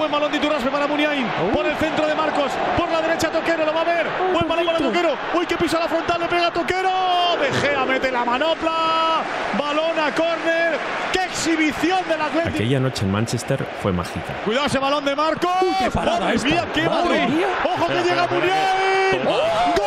buen balón de Iturraspe para Muniain. Por el centro de Marcos. Por la derecha Toquero, lo va a ver. Buen balón para Toquero. Uy, que pisa la frontal, le pega Toquero. De Gea mete la manopla. Balón a córner. ¡Qué exhibición del Atlético! Aquella noche en Manchester fue mágica. Cuidado ese balón de Marcos. qué parada ¡Madre esta! mía, qué ¡Madre balón! mía! ¡Ojo que llega Muniain!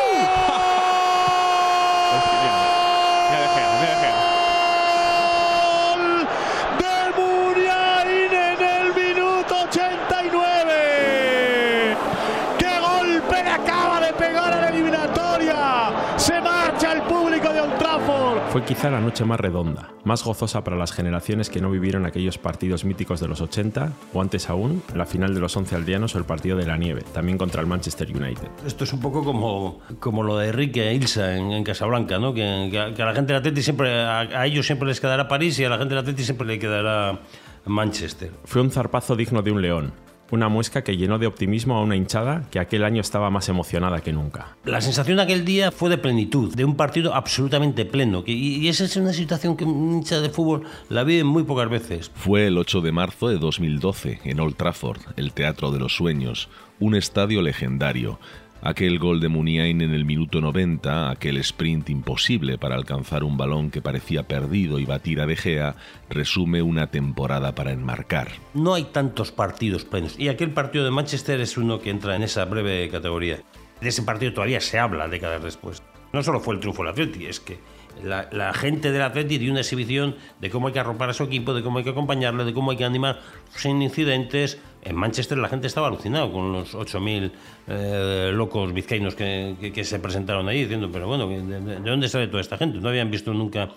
Fue quizá la noche más redonda, más gozosa para las generaciones que no vivieron aquellos partidos míticos de los 80, o antes aún, la final de los 11 aldeanos o el partido de la nieve, también contra el Manchester United. Esto es un poco como, como lo de Enrique e Ilsa en, en Casablanca, ¿no? Que, a, que a la gente del Atleti siempre, a, a ellos siempre les quedará París y a la gente del Atleti siempre le quedará Manchester. Fue un zarpazo digno de un león, una muesca que llenó de optimismo a una hinchada que aquel año estaba más emocionada que nunca. La sensación de aquel día fue de plenitud, de un partido absolutamente pleno. y esa es una situación que un hincha de fútbol la vive muy pocas veces. Fue el 8 de marzo de 2012 en Old Trafford, el Teatro de los Sueños, un estadio legendario. Aquel gol de Muniain en el minuto 90, aquel sprint imposible para alcanzar un balón que parecía perdido y batir a De Gea, resume una temporada para enmarcar. No hay tantos partidos plenos. Y aquel partido de Manchester es uno que entra en esa breve categoría. De ese partido todavía se habla décadas después. No solo fue el triunfo del Atleti, es que la, la gente del Atleti dio una exhibición de cómo hay que arropar a su equipo, de cómo hay que acompañarle, de cómo hay que animar sin incidentes. En Manchester la gente estaba alucinada con los 8.000 eh, locos vizcaínos que, se presentaron ahí diciendo, pero bueno, ¿de, de- de dónde sale toda esta gente? No habían visto nunca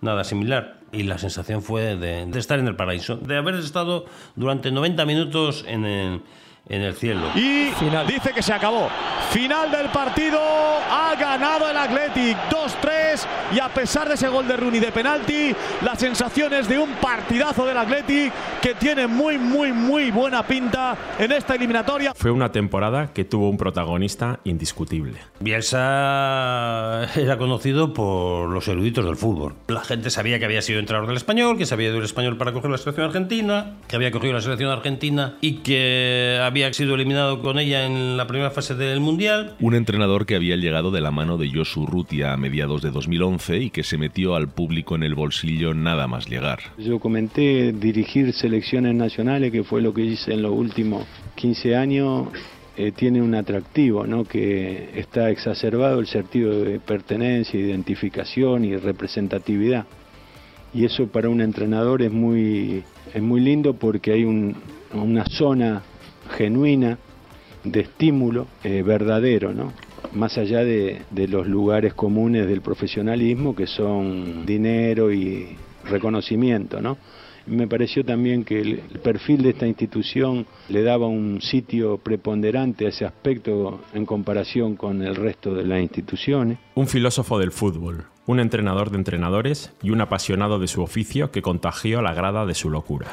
nada similar. Y la sensación fue de, de estar en el paraíso, de haber estado durante 90 minutos en el, en el cielo. Y Final. dice que se acabó. Final del partido. Ha ganado el Athletic 2-3. Y a pesar de ese gol de Rooney de penalti, las sensaciones de un partidazo del Athletic que tiene muy, muy, muy buena pinta en esta eliminatoria. Fue una temporada que tuvo un protagonista indiscutible. Bielsa era conocido por los eruditos del fútbol. La gente sabía que había sido entrenador del español, que se había ido el español para coger la selección argentina, que había cogido la selección argentina y que había sido eliminado con ella en la primera fase del mundial. Un entrenador que había llegado de la mano de Josu Rutia a mediados de 2011 y que se metió al público en el bolsillo nada más llegar. Yo comenté dirigir selecciones nacionales, que fue lo que hice en los últimos 15 años, eh, tiene un atractivo, ¿no? que está exacerbado el sentido de pertenencia, identificación y representatividad. Y eso para un entrenador es muy, es muy lindo porque hay un- una zona genuina de estímulo eh, verdadero, ¿no? más allá de, los lugares comunes del profesionalismo que son dinero y reconocimiento. ¿no? Me pareció también que el, el perfil de esta institución le daba un sitio preponderante a ese aspecto en comparación con el resto de las instituciones. Un filósofo del fútbol, un entrenador de entrenadores y un apasionado de su oficio que contagió la grada de su locura.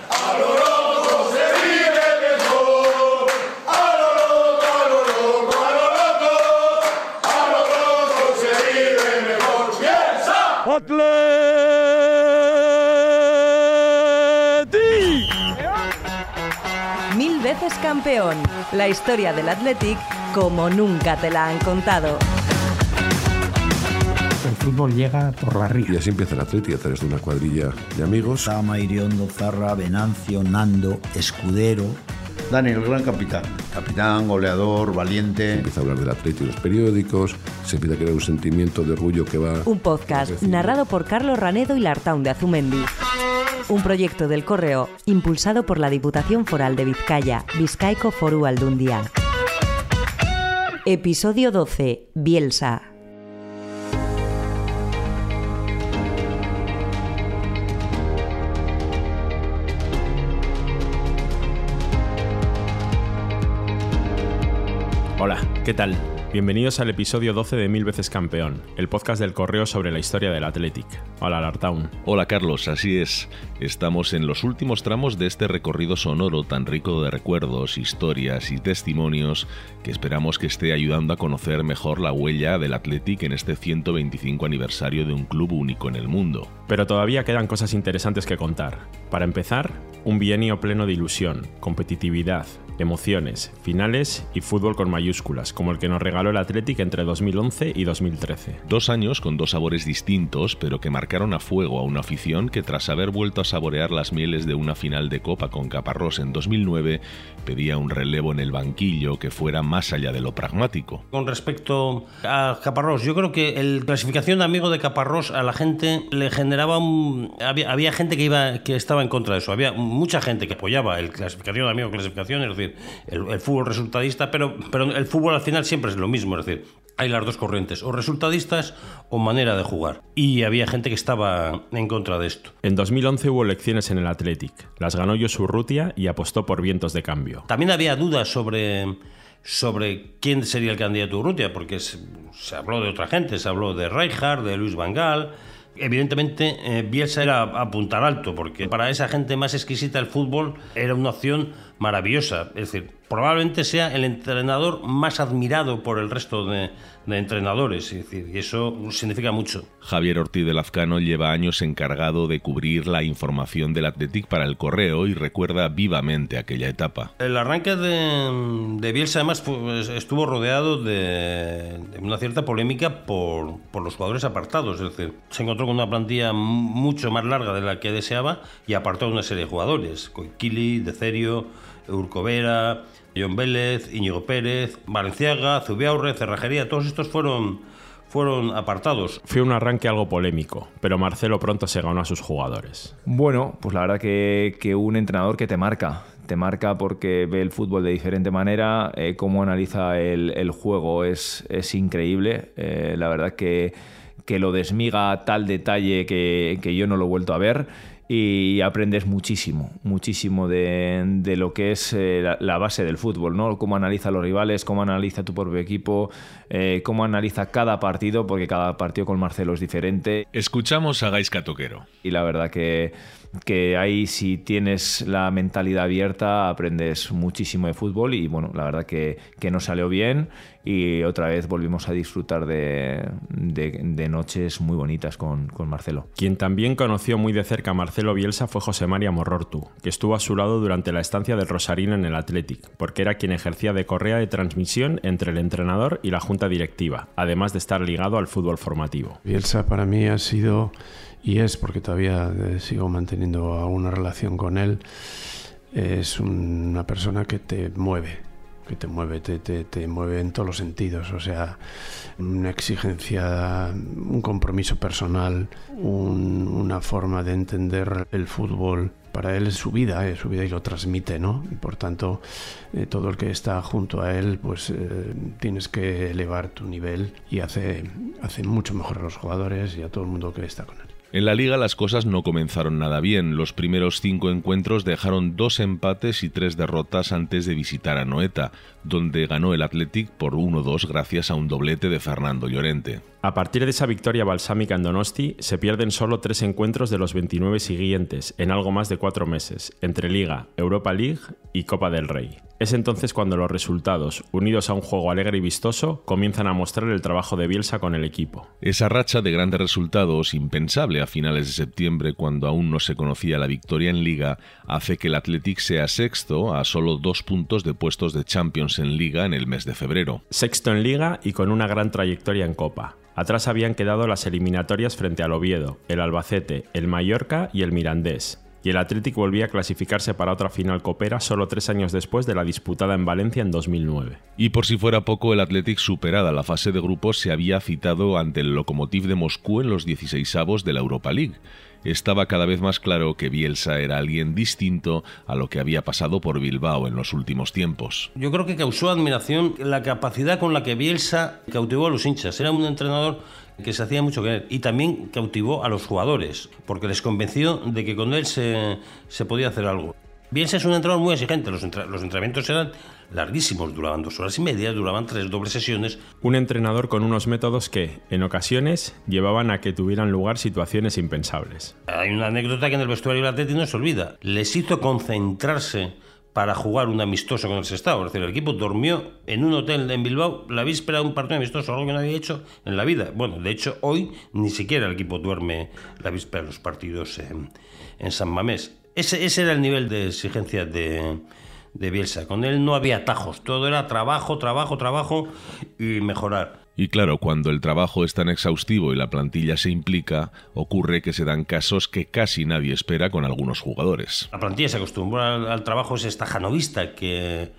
Campeón. La historia del Athletic como nunca te la han contado. El fútbol llega por la Y ría. así empieza el Atleti a través de una cuadrilla de amigos. Sama, Iriondo, Zarra, Venancio, Nando, Escudero. Dani, el gran capitán. Capitán, goleador, valiente. Empieza a hablar del Atleti en los periódicos, se empieza a crear un sentimiento de orgullo que va... Un podcast narrado por Carlos Ranedo y Lartaun de Azumendi. Un proyecto del Correo impulsado por la Diputación Foral de Vizcaya, Vizcaico Foru Aldundia. Episodio 12. Bielsa. Hola, ¿qué tal? Bienvenidos al episodio 12 de Mil veces campeón, el podcast del correo sobre la historia del Athletic. Hola, Lartown. Hola Carlos, así es. Estamos en los últimos tramos de este recorrido sonoro tan rico de recuerdos, historias y testimonios que esperamos que esté ayudando a conocer mejor la huella del Athletic en este 125 aniversario de un club único en el mundo. Pero todavía quedan cosas interesantes que contar. Para empezar, un bienio pleno de ilusión, competitividad, emociones, finales y fútbol con mayúsculas, como el que nos regaló el Athletic entre 2011 y 2013. Dos años con dos sabores distintos, pero que marcaron a fuego a una afición que tras haber vuelto a saborear las mieles de una final de Copa con Caparrós en 2009, pedía un relevo en el banquillo que fuera más allá de lo pragmático. Con respecto a Caparrós, yo creo que el clasificación de amigo de Caparrós a la gente le generaba un... Había, gente que, iba, que estaba en contra de eso, había mucha gente que apoyaba el clasificación de amigo clasificación, es decir, el, fútbol resultadista, pero, pero el fútbol al final siempre es lo mismo, es decir, hay las dos corrientes, o resultadistas o manera de jugar. Y había gente que estaba en contra de esto. En 2011 hubo elecciones en el Athletic. Las ganó Josu Rutia y apostó por vientos de cambio. También había dudas sobre sobre quién sería el candidato Urrutia, porque se, habló de otra gente, se habló de Rijkaard, de Luis Van Gaal. Evidentemente, eh, Bielsa era apuntar alto, porque para esa gente más exquisita el fútbol era una opción maravillosa. Es decir, probablemente sea el entrenador más admirado por el resto de, entrenadores. Es decir, y eso significa mucho. Javier Ortiz de Lazcano lleva años encargado de cubrir la información del Athletic para el correo y recuerda vivamente aquella etapa. El arranque de, Bielsa además estuvo rodeado de, una cierta polémica por, por, los jugadores apartados. Es decir, se encontró con una plantilla mucho más larga de la que deseaba y apartó a una serie de jugadores. Coiquili, Decerio, Urcovera, John Vélez, Íñigo Pérez, Valenciaga, Zubiaurre, Cerrajería, todos estos fueron, fueron apartados. Fue un arranque algo polémico, pero Marcelo pronto se ganó a sus jugadores. Bueno, pues la verdad que, que un entrenador que te marca, te marca porque ve el fútbol de diferente manera, eh, cómo analiza el, juego es, es increíble, eh, la verdad que, que lo desmiga a tal detalle que, que yo no lo he vuelto a ver y aprendes muchísimo, muchísimo de, lo que es eh, la, base del fútbol, ¿no? Cómo analiza a los rivales, cómo analiza tu propio equipo, eh, cómo analiza cada partido, porque cada partido con Marcelo es diferente. Escuchamos a Gaisca Toquero. Y la verdad que que ahí si tienes la mentalidad abierta aprendes muchísimo de fútbol y bueno, la verdad que, que nos salió bien y otra vez volvimos a disfrutar de, de, noches muy bonitas con, con, Marcelo. Quien también conoció muy de cerca a Marcelo Bielsa fue José María Morrortu, que estuvo a su lado durante la estancia del Rosarino en el Athletic, porque era quien ejercía de correa de transmisión entre el entrenador y la junta directiva, además de estar ligado al fútbol formativo. Bielsa para mí ha sido y es porque todavía eh, sigo manteniendo alguna relación con él, es una persona que te mueve, que te mueve, te, te, mueve en todos los sentidos, o sea, una exigencia, un compromiso personal, una forma de entender el fútbol. Para él es su vida, es su vida y lo transmite, ¿no? Y por tanto, eh, todo el que está junto a él, pues eh, tienes que elevar tu nivel y hace, hace mucho mejor a los jugadores y a todo el mundo que está con él. En la liga las cosas no comenzaron nada bien. Los primeros cinco encuentros dejaron dos empates y tres derrotas antes de visitar a Noeta, donde ganó el Athletic por 1-2 gracias a un doblete de Fernando Llorente. A partir de esa victoria balsámica en Donosti, se pierden solo tres encuentros de los 29 siguientes, en algo más de cuatro meses, entre Liga, Europa League y Copa del Rey. Es entonces cuando los resultados, unidos a un juego alegre y vistoso, comienzan a mostrar el trabajo de Bielsa con el equipo. Esa racha de grandes resultados, impensable a finales de septiembre cuando aún no se conocía la victoria en Liga, hace que el Athletic sea sexto a solo dos puntos de puestos de Champions en Liga en el mes de febrero. Sexto en Liga y con una gran trayectoria en Copa. Atrás habían quedado las eliminatorias frente al Oviedo, el Albacete, el Mallorca y el Mirandés y el Athletic volvía a clasificarse para otra final copera solo tres años después de la disputada en Valencia en 2009. Y por si fuera poco, el Athletic superada la fase de grupos se había citado ante el Lokomotiv de Moscú en los 16avos de la Europa League. Estaba cada vez más claro que Bielsa era alguien distinto a lo que había pasado por Bilbao en los últimos tiempos. Yo creo que causó admiración la capacidad con la que Bielsa cautivó a los hinchas. Era un entrenador que se hacía mucho querer y también cautivó a los jugadores porque les convenció de que con él se, se podía hacer algo. Bielsa es un entrenador muy exigente, los, los entrenamientos eran larguísimos, duraban dos horas y media, duraban tres dobles sesiones. Un entrenador con unos métodos que, en ocasiones, llevaban a que tuvieran lugar situaciones impensables. Hay una anécdota que en el vestuario del Atlético no se olvida. Les hizo concentrarse para jugar un amistoso con el Sestao. Es decir, el equipo durmió en un hotel en Bilbao la víspera de un partido amistoso, algo que no había hecho en la vida. Bueno, de hecho, hoy ni siquiera el equipo duerme la víspera de los partidos en, San Mamés. Ese, era el nivel de exigencia de, de Bielsa. Con él no había atajos, todo era trabajo, trabajo, trabajo y mejorar. Y claro, cuando el trabajo es tan exhaustivo y la plantilla se implica, ocurre que se dan casos que casi nadie espera con algunos jugadores. La plantilla se acostumbró al, trabajo ese estajanovista que,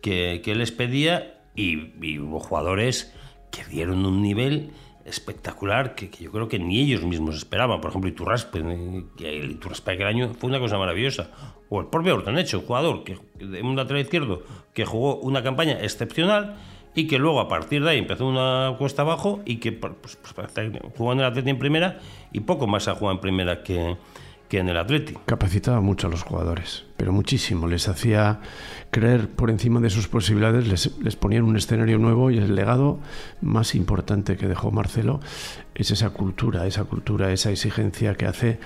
que, que les pedía y, y, hubo jugadores que dieron un nivel espectacular que, yo creo que ni ellos mismos esperaban. Por ejemplo, Iturraspe, que el Iturraspe aquel año fue una cosa maravillosa. O el propio Ortonecho, un jugador que, de un lateral izquierdo que jugó una campaña excepcional y que luego a partir de ahí empezó una cuesta abajo y que pues, pues, jugó en el Atleti en primera y poco más ha jugado en primera que, en el Atleti. Capacitaba mucho a los jugadores, pero muchísimo. Les hacía creer por encima de sus posibilidades, les, les ponía en un escenario nuevo y el legado más importante que dejó Marcelo es esa cultura, esa cultura, esa exigencia que hace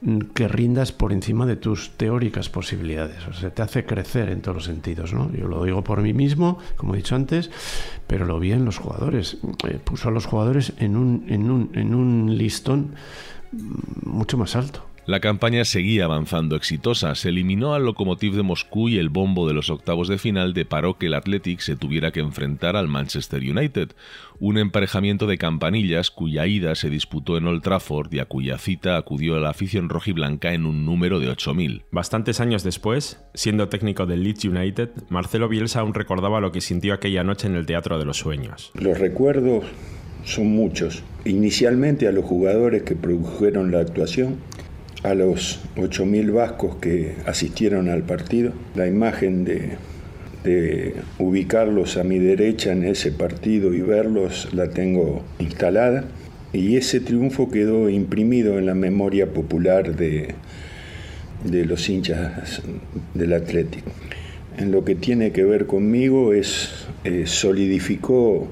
mm, que rindas por encima de tus teóricas posibilidades. O sea, te hace crecer en todos los sentidos. ¿no? Yo lo digo por mí mismo, como he dicho antes, pero lo vi en los jugadores. Eh, puso a los jugadores en un, en un, en un listón mm, mucho más alto. La campaña seguía avanzando exitosa, se eliminó al Lokomotiv de Moscú y el bombo de los octavos de final deparó que el Athletic se tuviera que enfrentar al Manchester United, un emparejamiento de campanillas cuya ida se disputó en Old Trafford y a cuya cita acudió la afición rojiblanca en un número de 8.000. Bastantes años después, siendo técnico del Leeds United, Marcelo Bielsa aún recordaba lo que sintió aquella noche en el Teatro de los Sueños. Los recuerdos son muchos. Inicialmente a los jugadores que produjeron la actuación, a los 8.000 vascos que asistieron al partido, la imagen de, ubicarlos a mi derecha en ese partido y verlos la tengo instalada y ese triunfo quedó imprimido en la memoria popular de, de los hinchas del Atlético. En lo que tiene que ver conmigo es eh, solidificó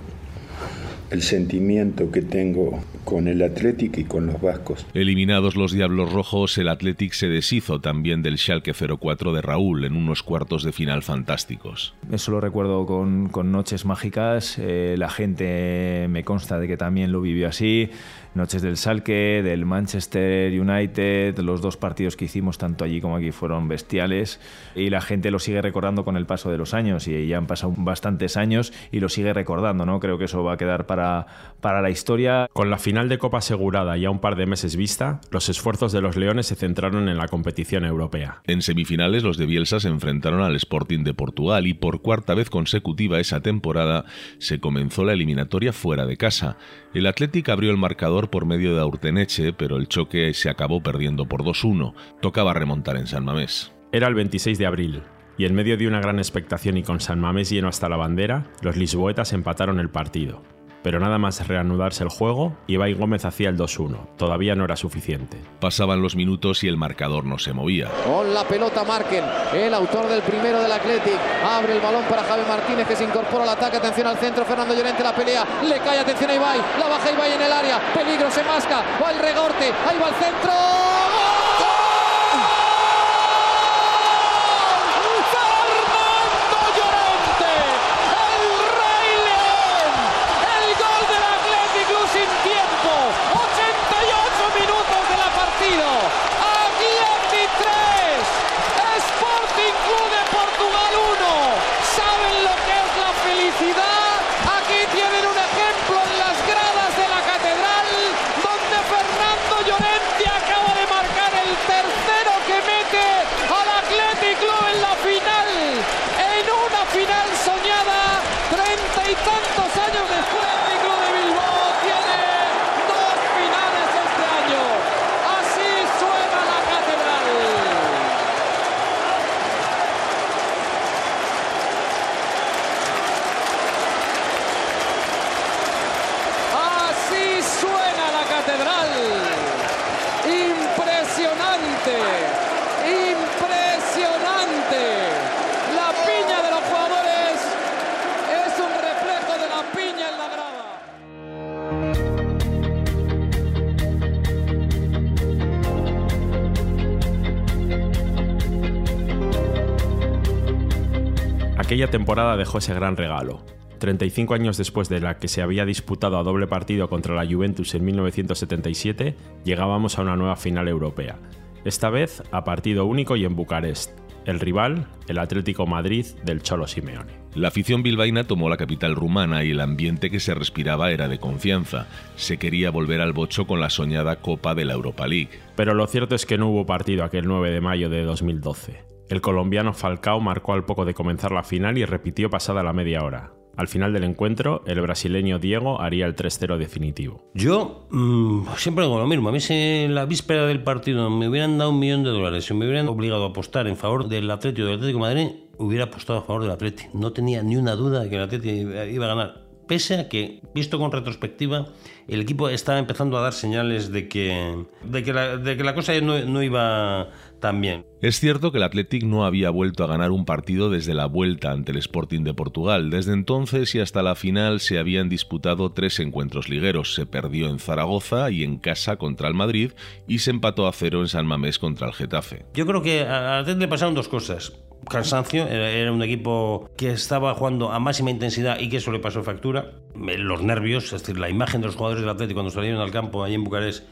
el sentimiento que tengo con el Athletic y con los vascos. Eliminados los Diablos Rojos, el Athletic se deshizo también del Schalke 04 de Raúl en unos cuartos de final fantásticos. Eso lo recuerdo con, con noches mágicas, eh, la gente me consta de que también lo vivió así, noches del Schalke, del Manchester United, los dos partidos que hicimos tanto allí como aquí fueron bestiales y la gente lo sigue recordando con el paso de los años y ya han pasado bastantes años y lo sigue recordando, ¿no? Creo que eso va a quedar para, para la historia. Con la final de Copa asegurada y a un par de meses vista, los esfuerzos de los Leones se centraron en la competición europea. En semifinales los de Bielsa se enfrentaron al Sporting de Portugal y por cuarta vez consecutiva esa temporada se comenzó la eliminatoria fuera de casa. El Athletic abrió el marcador por medio de Aurteneche, pero el choque se acabó perdiendo por 2-1. Tocaba remontar en San Mamés. Era el 26 de abril, y en medio de una gran expectación y con San Mamés lleno hasta la bandera, los lisboetas empataron el partido pero nada más reanudarse el juego, Ibai Gómez hacía el 2-1. Todavía no era suficiente. Pasaban los minutos y el marcador no se movía. Con la pelota Marken, el autor del primero del Athletic. Abre el balón para Javi Martínez que se incorpora al ataque. Atención al centro, Fernando Llorente la pelea. Le cae atención a Ibai. La baja Ibai en el área. Peligro, se masca. Va el regorte. Ahí va el centro. Temporada dejó ese gran regalo. 35 años después de la que se había disputado a doble partido contra la Juventus en 1977, llegábamos a una nueva final europea, esta vez a partido único y en Bucarest. El rival, el Atlético Madrid del Cholo Simeone. La afición bilbaína tomó la capital rumana y el ambiente que se respiraba era de confianza. Se quería volver al bocho con la soñada Copa de la Europa League. Pero lo cierto es que no hubo partido aquel 9 de mayo de 2012. El colombiano Falcao marcó al poco de comenzar la final y repitió pasada la media hora. Al final del encuentro, el brasileño Diego haría el 3-0 definitivo. Yo mm, siempre digo lo mismo. A mí si en la víspera del partido me hubieran dado un millón de dólares, si me hubieran obligado a apostar en favor del Atlético del Atlético de Madrid, hubiera apostado a favor del Atlético. No tenía ni una duda de que el Atlético iba a ganar. Pese a que, visto con retrospectiva, el equipo estaba empezando a dar señales de que, de que, la, de que la cosa no, no iba tan bien. Es cierto que el Athletic no había vuelto a ganar un partido desde la vuelta ante el Sporting de Portugal. Desde entonces y hasta la final se habían disputado tres encuentros ligueros. Se perdió en Zaragoza y en casa contra el Madrid y se empató a cero en San Mamés contra el Getafe. Yo creo que al Athletic le pasaron dos cosas cansancio, era, un equipo que estaba jugando a máxima intensidad y que eso le pasó factura. Los nervios, es decir, la imagen de los jugadores del Atlético cuando salieron al campo allí en Bucarest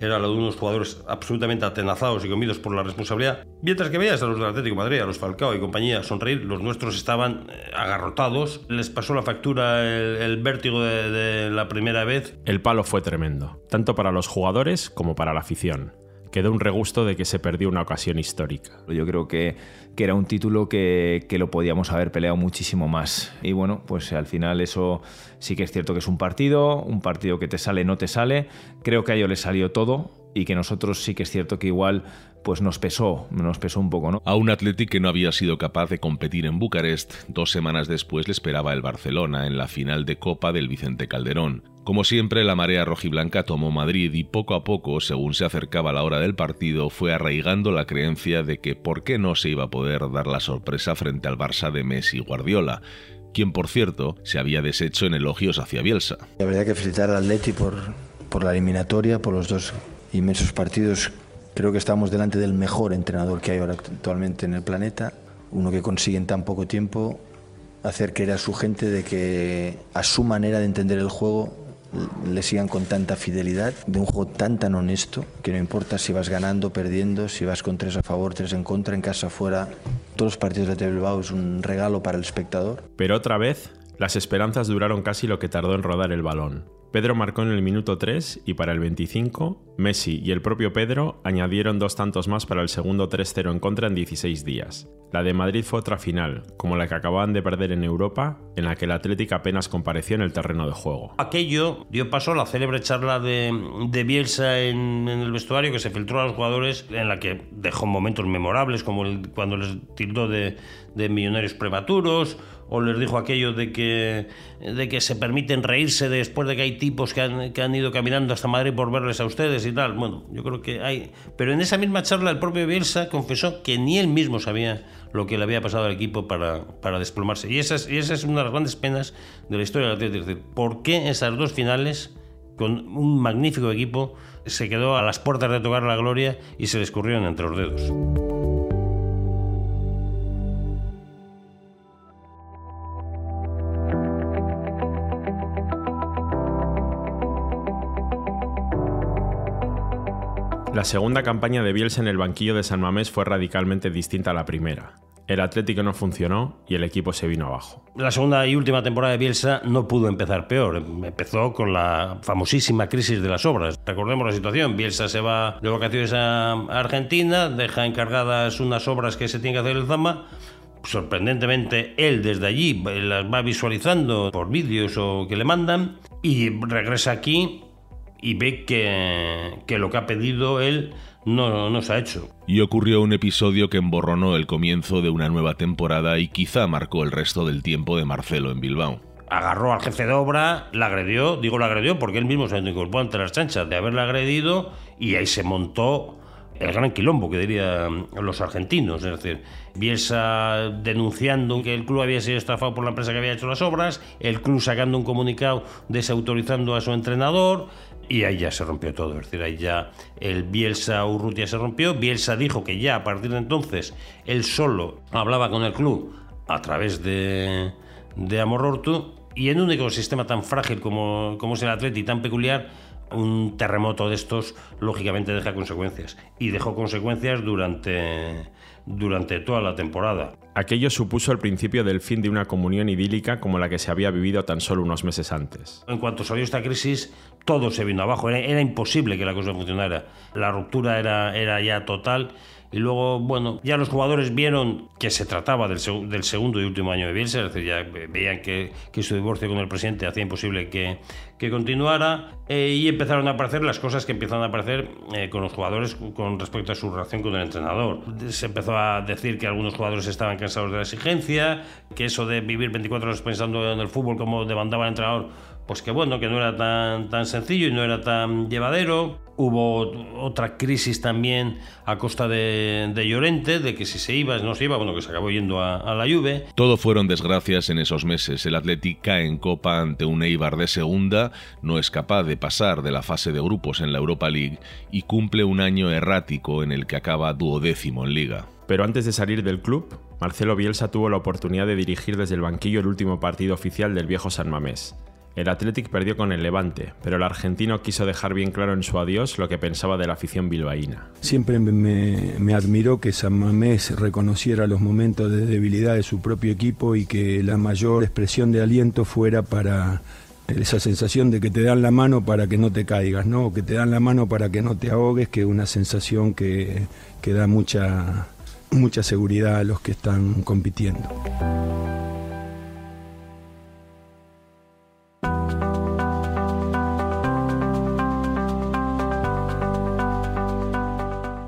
era la de unos jugadores absolutamente atenazados y comidos por la responsabilidad. Mientras que veías a los del Atlético Madrid, a los Falcao y compañía sonreír, los nuestros estaban eh, agarrotados. Les pasó la factura el, vértigo de la primera vez. El palo fue tremendo, tanto para los jugadores como para la afición quedó un regusto de que se perdió una ocasión histórica. Yo creo que, que era un título que, que, lo podíamos haber peleado muchísimo más. Y bueno, pues al final eso sí que es cierto que es un partido, un partido que te sale, no te sale. Creo que a ellos les salió todo y que nosotros sí que es cierto que igual pues nos pesó, nos pesó un poco, ¿no? A un Athletic que no había sido capaz de competir en Bucarest, dos semanas después le esperaba el Barcelona en la final de Copa del Vicente Calderón. Como siempre, la marea rojiblanca tomó Madrid y poco a poco, según se acercaba la hora del partido, fue arraigando la creencia de que por qué no se iba a poder dar la sorpresa frente al Barça de Messi y Guardiola quien por cierto se había deshecho en elogios hacia Bielsa. Habría que felicitar al Atleti por, por la eliminatoria, por los dos inmensos partidos. Creo que estamos delante del mejor entrenador que hay ahora actualmente en el planeta, uno que consigue en tan poco tiempo hacer creer a su gente de que a su manera de entender el juego le sigan con tanta fidelidad, de un juego tan tan honesto, que no importa si vas ganando, perdiendo, si vas con tres a favor, tres en contra, en casa, fuera, todos los partidos de Bilbao es un regalo para el espectador. Pero otra vez, las esperanzas duraron casi lo que tardó en rodar el balón. Pedro marcó en el minuto 3 y para el 25, Messi y el propio Pedro añadieron dos tantos más para el segundo 3-0 en contra en 16 días. La de Madrid fue otra final, como la que acababan de perder en Europa, en la que el Atlético apenas compareció en el terreno de juego. Aquello dio paso a la célebre charla de, Bielsa en, el vestuario que se filtró a los jugadores, en la que dejó momentos memorables, como el, cuando les tildó de millonarios prematuros, o les dijo aquello de que, de que se permiten reírse después de que hay tipos que han, que han ido caminando hasta Madrid por verles a ustedes y tal. Bueno, yo creo que hay... Pero en esa misma charla el propio Bielsa confesó que ni él mismo sabía lo que le había pasado al equipo para, para desplomarse. Y esa, es, una de las grandes penas de la historia del Atlético. Es decir, ¿por qué esas dos finales, con un magnífico equipo, se quedó a las puertas de tocar la gloria y se le escurrieron entre los dedos? La segunda campaña de Bielsa en el banquillo de San Mamés fue radicalmente distinta a la primera. El Atlético no funcionó y el equipo se vino abajo. La segunda y última temporada de Bielsa no pudo empezar peor. Empezó con la famosísima crisis de las obras. Recordemos la situación. Bielsa se va de vacaciones a Argentina, deja encargadas unas obras que se tiene que hacer el Zama. Sorprendentemente, él desde allí las va visualizando por vídeos o que le mandan y regresa aquí y ve que, que, lo que ha pedido él no, no se ha hecho. Y ocurrió un episodio que emborronó el comienzo de una nueva temporada y quizá marcó el resto del tiempo de Marcelo en Bilbao. Agarró al jefe de obra, la agredió, digo la agredió porque él mismo se incorporó ante las chanchas de haberla agredido y ahí se montó el gran quilombo que dirían los argentinos, es decir, Bielsa denunciando que el club había sido estafado por la empresa que había hecho las obras, el club sacando un comunicado desautorizando a su entrenador, y ahí ya se rompió todo, es decir, ahí ya el Bielsa Urrutia se rompió. Bielsa dijo que ya a partir de entonces él solo hablaba con el club a través de, de Amorortu y en un ecosistema tan frágil como, como es el Atleti, tan peculiar, un terremoto de estos lógicamente deja consecuencias. Y dejó consecuencias durante, durante toda la temporada. Aquello supuso el principio del fin de una comunión idílica como la que se había vivido tan solo unos meses antes. En cuanto salió esta crisis, todo se vino abajo. Era, era imposible que la cosa funcionara. La ruptura era, era ya total y luego, bueno, ya los jugadores vieron que se trataba del, segundo y último año de Bielsa, es decir, ya veían que, su divorcio con el presidente hacía imposible que, continuara eh, y empezaron a aparecer las cosas que empiezan a aparecer eh, con los jugadores con respecto a su relación con el entrenador. Se empezó a decir que algunos jugadores estaban cansados de la exigencia, que eso de vivir 24 horas pensando en el fútbol como demandaba el entrenador pues que bueno, que no era tan sencillo y no era tan llevadero. Hubo otra crisis también a costa de, de Llorente, de que si se iba, no se iba, bueno, que se acabó yendo a, la Juve. Todo fueron desgracias en esos meses. El Athletic cae en Copa ante un Eibar de segunda, no es capaz de pasar de la fase de grupos en la Europa League y cumple un año errático en el que acaba duodécimo en Liga. Pero antes de salir del club, Marcelo Bielsa tuvo la oportunidad de dirigir desde el banquillo el último partido oficial del viejo San Mamés. El Athletic perdió con el Levante, pero el argentino quiso dejar bien claro en su adiós lo que pensaba de la afición bilbaína. Siempre me, admiró que San Mamés reconociera los momentos de debilidad de su propio equipo y que la mayor expresión de aliento fuera para esa sensación de que te dan la mano para que no te caigas, ¿no? que te dan la mano para que no te ahogues, que es una sensación que, que da mucha, mucha seguridad a los que están compitiendo.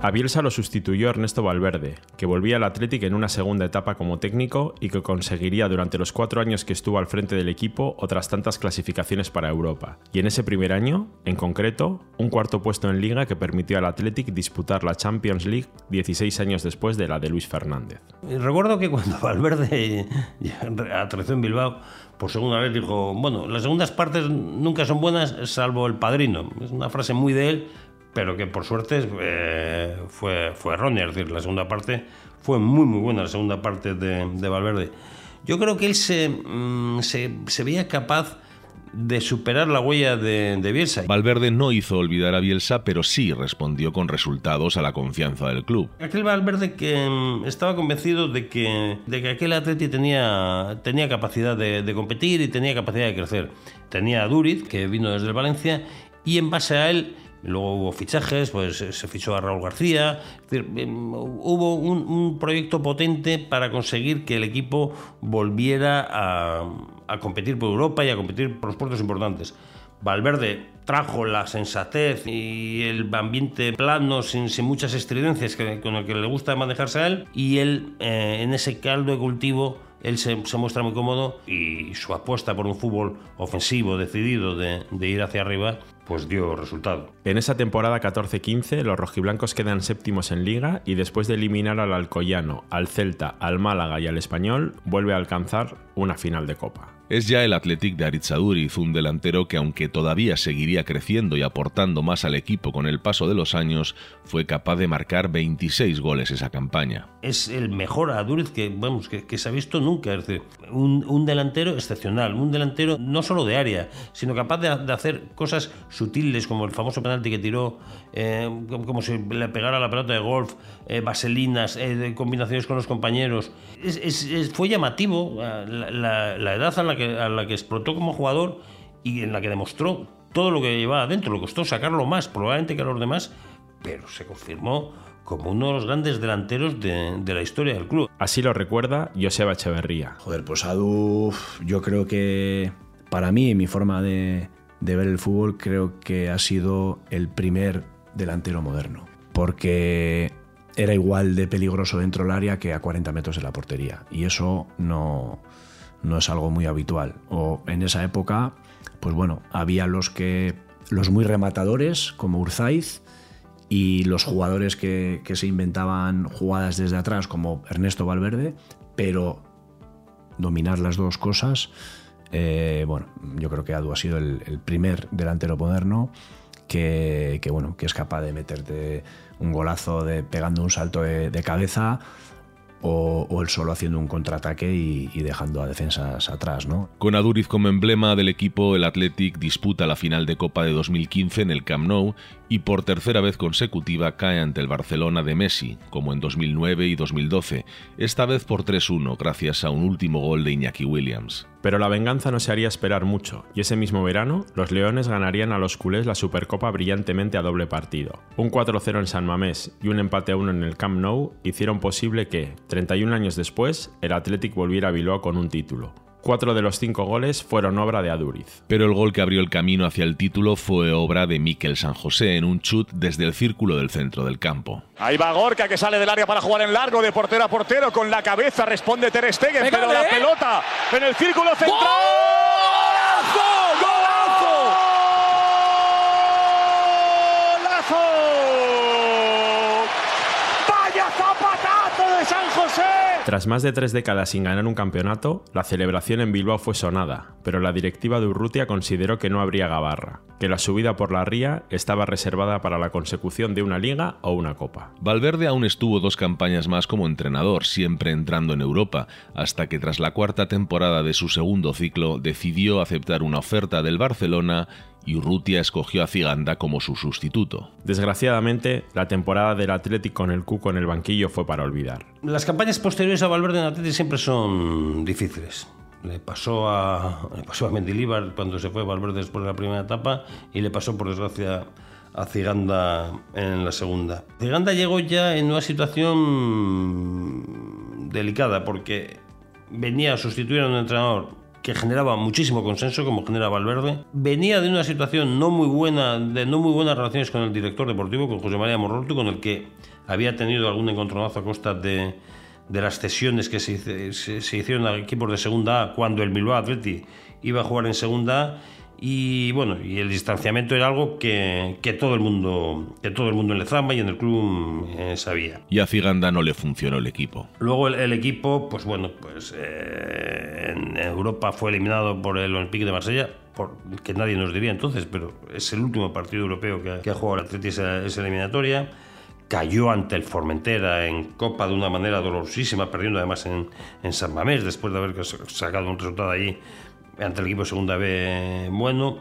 A Bielsa lo sustituyó Ernesto Valverde, que volvía al Athletic en una segunda etapa como técnico y que conseguiría durante los cuatro años que estuvo al frente del equipo otras tantas clasificaciones para Europa. Y en ese primer año, en concreto, un cuarto puesto en liga que permitió al Athletic disputar la Champions League 16 años después de la de Luis Fernández. recuerdo que cuando Valverde aterrizó en Bilbao, por segunda vez dijo, bueno, las segundas partes nunca son buenas salvo el padrino. Es una frase muy de él, pero que por suerte eh, fue, fue errónea. Es decir, la segunda parte fue muy, muy buena, la segunda parte de, de Valverde. Yo creo que él se, mm, se, se, veía capaz de superar la huella de, de, Bielsa. Valverde no hizo olvidar a Bielsa, pero sí respondió con resultados a la confianza del club. Aquel Valverde que mm, estaba convencido de que, de que aquel Atleti tenía, tenía capacidad de, de, competir y tenía capacidad de crecer. Tenía a Duriz, que vino desde el Valencia, y en base a él Luego hubo fichajes, pues eh, se fichó a Raúl García. Em, hubo un, proyecto potente para conseguir que el equipo volviera a, competir por Europa y a competir por los puertos importantes. Valverde trajo la sensatez y el ambiente plano, sin, muchas estridencias, con el que le gusta manejarse a él, y él eh, en ese caldo de cultivo él se, muestra muy cómodo y su apuesta por un fútbol ofensivo, decidido de, de ir hacia arriba, pues dio resultado. En esa temporada 14-15 los rojiblancos quedan séptimos en liga y después de eliminar al Alcoyano, al Celta, al Málaga y al Español, vuelve a alcanzar una final de Copa. Es ya el Athletic de Arizaduriz, un delantero que aunque todavía seguiría creciendo y aportando más al equipo con el paso de los años, fue capaz de marcar 26 goles esa campaña. Es el mejor Aduriz que, vamos, que, se ha visto nunca. Es decir, un, delantero excepcional, un delantero no solo de área, sino capaz de, hacer cosas sutiles como el famoso penalti que tiró, eh, como si le pegara la pelota de golf, eh, vaselinas, eh, combinaciones con los compañeros. fue llamativo la, la edad a la a la que explotó como jugador y en la que demostró todo lo que llevaba adentro. Le costó sacarlo más, probablemente que a los demás, pero se confirmó como uno de los grandes delanteros de, la historia del club. Así lo recuerda Joseba Echeverría. Joder, pues Adu, yo creo que para mí, mi forma de, de ver el fútbol, creo que ha sido el primer delantero moderno. Porque era igual de peligroso dentro del área que a 40 metros de la portería. Y eso no, no es algo muy habitual. O en esa época, pues bueno, había los que los muy rematadores como Urzaiz y los jugadores que, se inventaban jugadas desde atrás como Ernesto Valverde, pero dominar las dos cosas, eh, bueno, yo creo que Adu ha sido el, primer delantero moderno que, bueno, que es capaz de meterte un golazo de, pegando un salto de cabeza o, él solo haciendo un contraataque y, y, dejando a defensas atrás. ¿no? Con Aduriz como emblema del equipo, el Athletic disputa la final de Copa de 2015 en el Camp Nou y por tercera vez consecutiva cae ante el Barcelona de Messi, como en 2009 y 2012, esta vez por 3-1 gracias a un último gol de Iñaki Williams. Pero la venganza no se haría esperar mucho, y ese mismo verano, los Leones ganarían a los culés la Supercopa brillantemente a doble partido. Un 4-0 en San Mamés y un empate a 1 en el Camp Nou hicieron posible que, 31 años después, el Athletic volviera a Bilbao con un título. Cuatro de los cinco goles fueron obra de Aduriz. Pero el gol que abrió el camino hacia el título fue obra de Miquel San José en un chut desde el círculo del centro del campo. Ahí va Gorka que sale del área para jugar en largo de portero a portero con la cabeza responde Ter Stegen, pero la pelota en el círculo central. ¡Golazo! ¡Vaya zapatazo de San José! Tras más de tres décadas sin ganar un campeonato, la celebración en Bilbao fue sonada, pero la directiva de Urrutia consideró que no habría gabarra, que la subida por la ría estaba reservada para la consecución de una liga o una copa. Valverde aún estuvo dos campañas más como entrenador, siempre entrando en Europa, hasta que tras la cuarta temporada de su segundo ciclo decidió aceptar una oferta del Barcelona y Urrutia escogió a Ciganda como su sustituto. Desgraciadamente, la temporada del Athletic con el Cuco en el banquillo fue para olvidar. Las campañas posteriores a Valverde en Athletic siempre son difíciles. Le pasó a, le pasó a Mendilibar cuando se fue Valverde después de la primera etapa y le pasó, por desgracia, a Ciganda en la segunda. Ciganda llegó ya en una situación delicada porque venía a sustituir a un entrenador que generaba muchísimo consenso, como genera Valverde. Venía de una situación no muy buena, de no muy buenas relaciones con el director deportivo, con José María Morroto, con el que había tenido algún encontronazo a costa de, de las cesiones que se, se, hicieron a equipos de segunda A cuando el Bilbao Athletic iba a jugar en segunda A. Y bueno, y el distanciamiento era algo que, que, todo el mundo que todo el mundo en Lezama y en el club eh, sabía. Y a Ciganda no le funcionó el equipo. Luego el, el equipo, pues bueno, pues eh, en Europa fue eliminado por el Olympique de Marsella, por, que nadie nos diría entonces, pero es el último partido europeo que, que ha jugado el Atleti esa, esa eliminatoria cayó ante el Formentera en Copa de una manera dolorosísima, perdiendo además en, en San Mamés después de haber sacado un resultado allí ante el equipo de segunda B bueno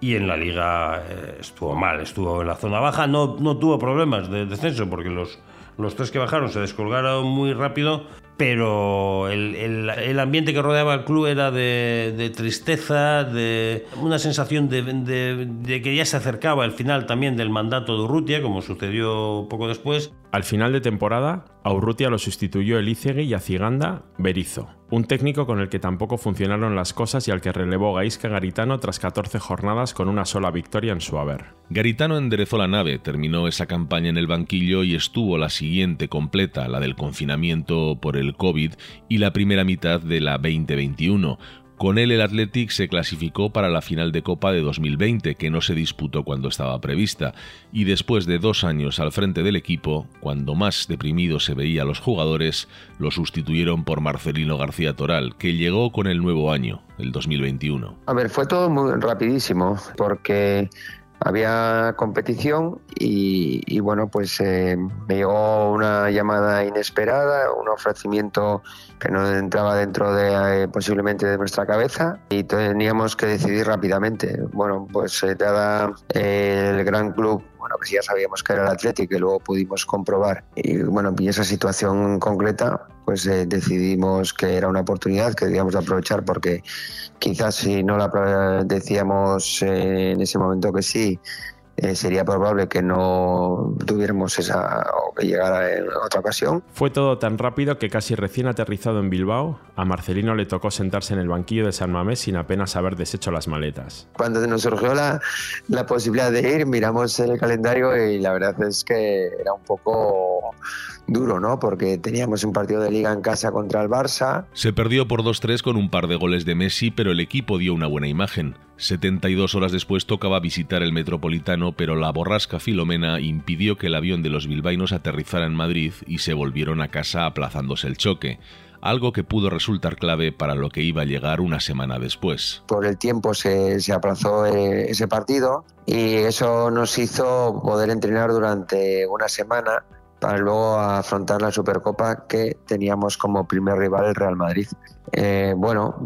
y en la liga eh, estuvo mal, estuvo en la zona baja, no, no tuvo problemas de descenso porque los, los tres que bajaron se descolgaron muy rápido, pero el, el, el, ambiente que rodeaba al club era de, de tristeza, de una sensación de, de, de, que ya se acercaba el final también del mandato de Urrutia, como sucedió poco después. Al final de temporada, a Urrutia lo sustituyó Elízegui y a Ciganda Berizo, un técnico con el que tampoco funcionaron las cosas y al que relevó Gaisca Garitano tras 14 jornadas con una sola victoria en su haber. Garitano enderezó la nave, terminó esa campaña en el banquillo y estuvo la siguiente completa, la del confinamiento por el COVID y la primera mitad de la 2021. Con él el Athletic se clasificó para la final de Copa de 2020, que no se disputó cuando estaba prevista, y después de dos años al frente del equipo, cuando más deprimido se veía los jugadores, lo sustituyeron por Marcelino García Toral, que llegó con el nuevo año, el 2021. A ver, fue todo muy rapidísimo, porque había competición y, y bueno, pues eh, me llegó una llamada inesperada, un ofrecimiento que no entraba dentro de eh, posiblemente de nuestra cabeza y teníamos que decidir rápidamente. Bueno, pues eh, dada el gran club bueno, pues ya sabíamos que era el Atlético y luego pudimos comprobar. Y bueno, y esa situación concreta, pues eh, decidimos que era una oportunidad que debíamos aprovechar porque quizás si no la decíamos eh, en ese momento que sí, eh, sería probable que no tuviéramos esa o que llegara en otra ocasión. Fue todo tan rápido que casi recién aterrizado en Bilbao, a Marcelino le tocó sentarse en el banquillo de San Mamés sin apenas haber deshecho las maletas. Cuando nos surgió la, la posibilidad de ir, miramos el calendario y la verdad es que era un poco duro, ¿no? Porque teníamos un partido de liga en casa contra el Barça. Se perdió por 2-3 con un par de goles de Messi, pero el equipo dio una buena imagen. 72 horas después tocaba visitar el Metropolitano, pero la borrasca Filomena impidió que el avión de los bilbaínos aterrizara en Madrid y se volvieron a casa aplazándose el choque algo que pudo resultar clave para lo que iba a llegar una semana después. Por el tiempo se, se aplazó eh, ese partido y eso nos hizo poder entrenar durante una semana para luego afrontar la Supercopa que teníamos como primer rival el Real Madrid. Eh, bueno,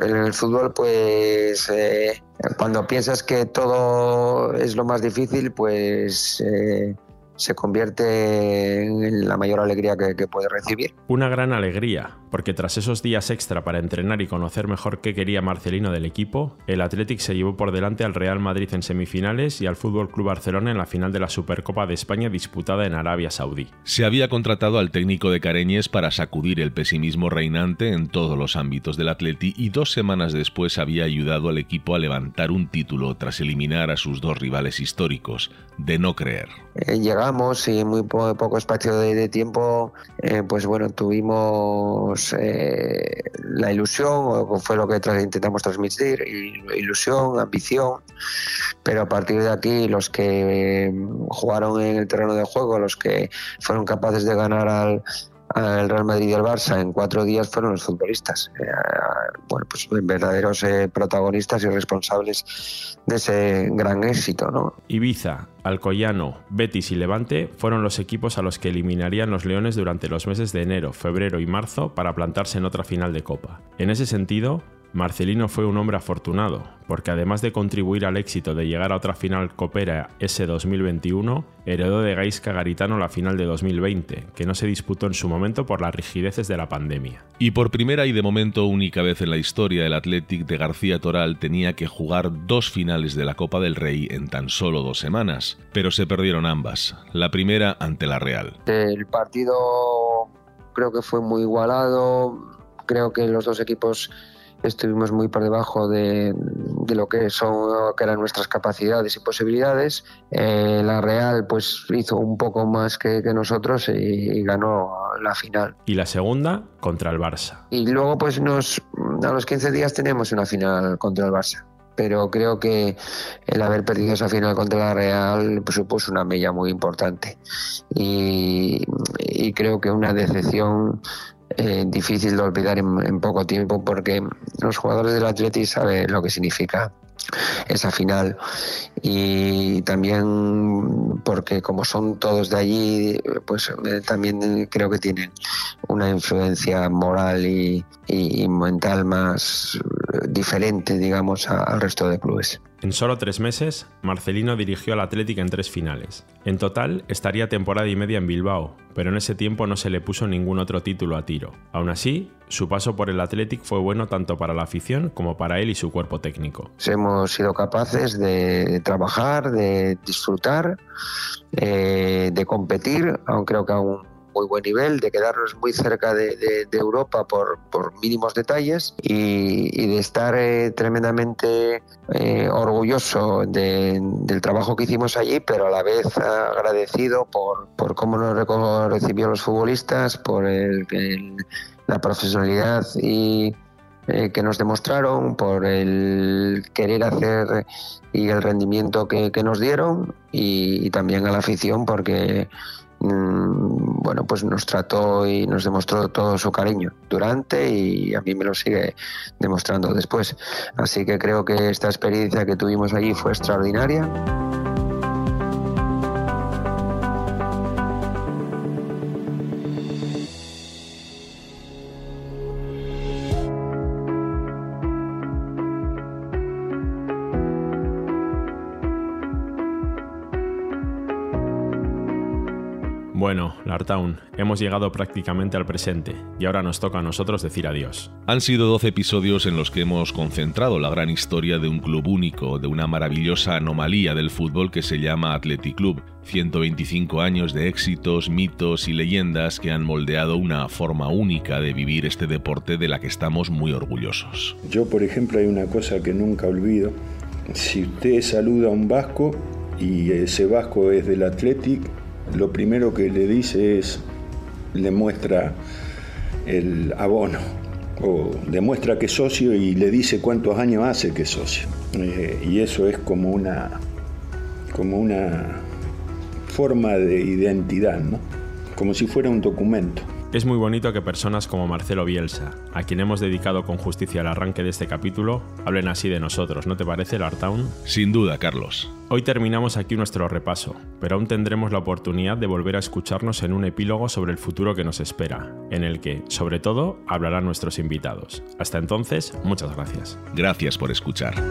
en el fútbol, pues eh, cuando piensas que todo es lo más difícil, pues eh, se convierte en la mayor alegría que, que puede recibir. Una gran alegría, porque tras esos días extra para entrenar y conocer mejor qué quería Marcelino del equipo, el Athletic se llevó por delante al Real Madrid en semifinales y al Fútbol Club Barcelona en la final de la Supercopa de España disputada en Arabia Saudí. Se había contratado al técnico de Careñes para sacudir el pesimismo reinante en todos los ámbitos del Atleti y dos semanas después había ayudado al equipo a levantar un título tras eliminar a sus dos rivales históricos, de no creer. Eh, llegamos y muy poco, espacio de, tiempo, eh, pues bueno, tuvimos eh, la ilusión, o fue lo que intentamos transmitir, ilusión, ambición, pero a partir de aquí los que jugaron en el terreno de juego, los que fueron capaces de ganar al el Real Madrid y el Barça en cuatro días fueron los futbolistas. Eh, bueno, pues verdaderos eh, protagonistas y responsables de ese gran éxito. ¿no? Ibiza, Alcoyano, Betis y Levante fueron los equipos a los que eliminarían los Leones durante los meses de enero, febrero y marzo para plantarse en otra final de Copa. En ese sentido, Marcelino fue un hombre afortunado, porque además de contribuir al éxito de llegar a otra final copera ese 2021, heredó de Gaisca Garitano la final de 2020, que no se disputó en su momento por las rigideces de la pandemia. Y por primera y de momento única vez en la historia, el Athletic de García Toral tenía que jugar dos finales de la Copa del Rey en tan solo dos semanas, pero se perdieron ambas, la primera ante la Real. El partido creo que fue muy igualado, creo que los dos equipos estuvimos muy por debajo de, lo que son que eran nuestras capacidades y posibilidades. Eh, la Real pues hizo un poco más que, nosotros y, ganó la final. Y la segunda contra el Barça. Y luego pues nos a los 15 días tenemos una final contra el Barça. Pero creo que el haber perdido esa final contra la Real pues, supuso una mella muy importante. Y, y creo que una decepción eh, difícil de olvidar en, poco tiempo porque los jugadores del Atleti saben lo que significa esa final y también porque como son todos de allí pues eh, también creo que tienen una influencia moral y, mental más diferente digamos al resto de clubes. En solo tres meses, Marcelino dirigió al Atlético en tres finales. En total, estaría temporada y media en Bilbao, pero en ese tiempo no se le puso ningún otro título a tiro. Aún así, su paso por el Athletic fue bueno tanto para la afición como para él y su cuerpo técnico. Hemos sido capaces de trabajar, de disfrutar, eh, de competir, aunque creo que aún muy buen nivel, de quedarnos muy cerca de, Europa por, mínimos detalles y, de estar eh, tremendamente eh, orgulloso del trabajo que hicimos allí, pero a la vez agradecido por, por cómo nos recibieron los futbolistas, por el, la profesionalidad y eh, que nos demostraron, por el querer hacer y el rendimiento que, nos dieron y, también a la afición porque bueno, pues nos trató y nos demostró todo su cariño durante y a mí me lo sigue demostrando después. Así que creo que esta experiencia que tuvimos allí fue extraordinaria. Lartown, hemos llegado prácticamente al presente y ahora nos toca a nosotros decir adiós. Han sido 12 episodios en los que hemos concentrado la gran historia de un club único, de una maravillosa anomalía del fútbol que se llama Athletic Club. 125 años de éxitos, mitos y leyendas que han moldeado una forma única de vivir este deporte de la que estamos muy orgullosos. Yo, por ejemplo, hay una cosa que nunca olvido. Si usted saluda a un vasco y ese vasco es del Athletic, lo primero que le dice es, le muestra el abono o demuestra que es socio y le dice cuántos años hace que es socio. Eh, y eso es como una, como una forma de identidad, ¿no? como si fuera un documento. Es muy bonito que personas como Marcelo Bielsa, a quien hemos dedicado con justicia el arranque de este capítulo, hablen así de nosotros, ¿no te parece, Lartown? Sin duda, Carlos. Hoy terminamos aquí nuestro repaso, pero aún tendremos la oportunidad de volver a escucharnos en un epílogo sobre el futuro que nos espera, en el que, sobre todo, hablarán nuestros invitados. Hasta entonces, muchas gracias. Gracias por escuchar.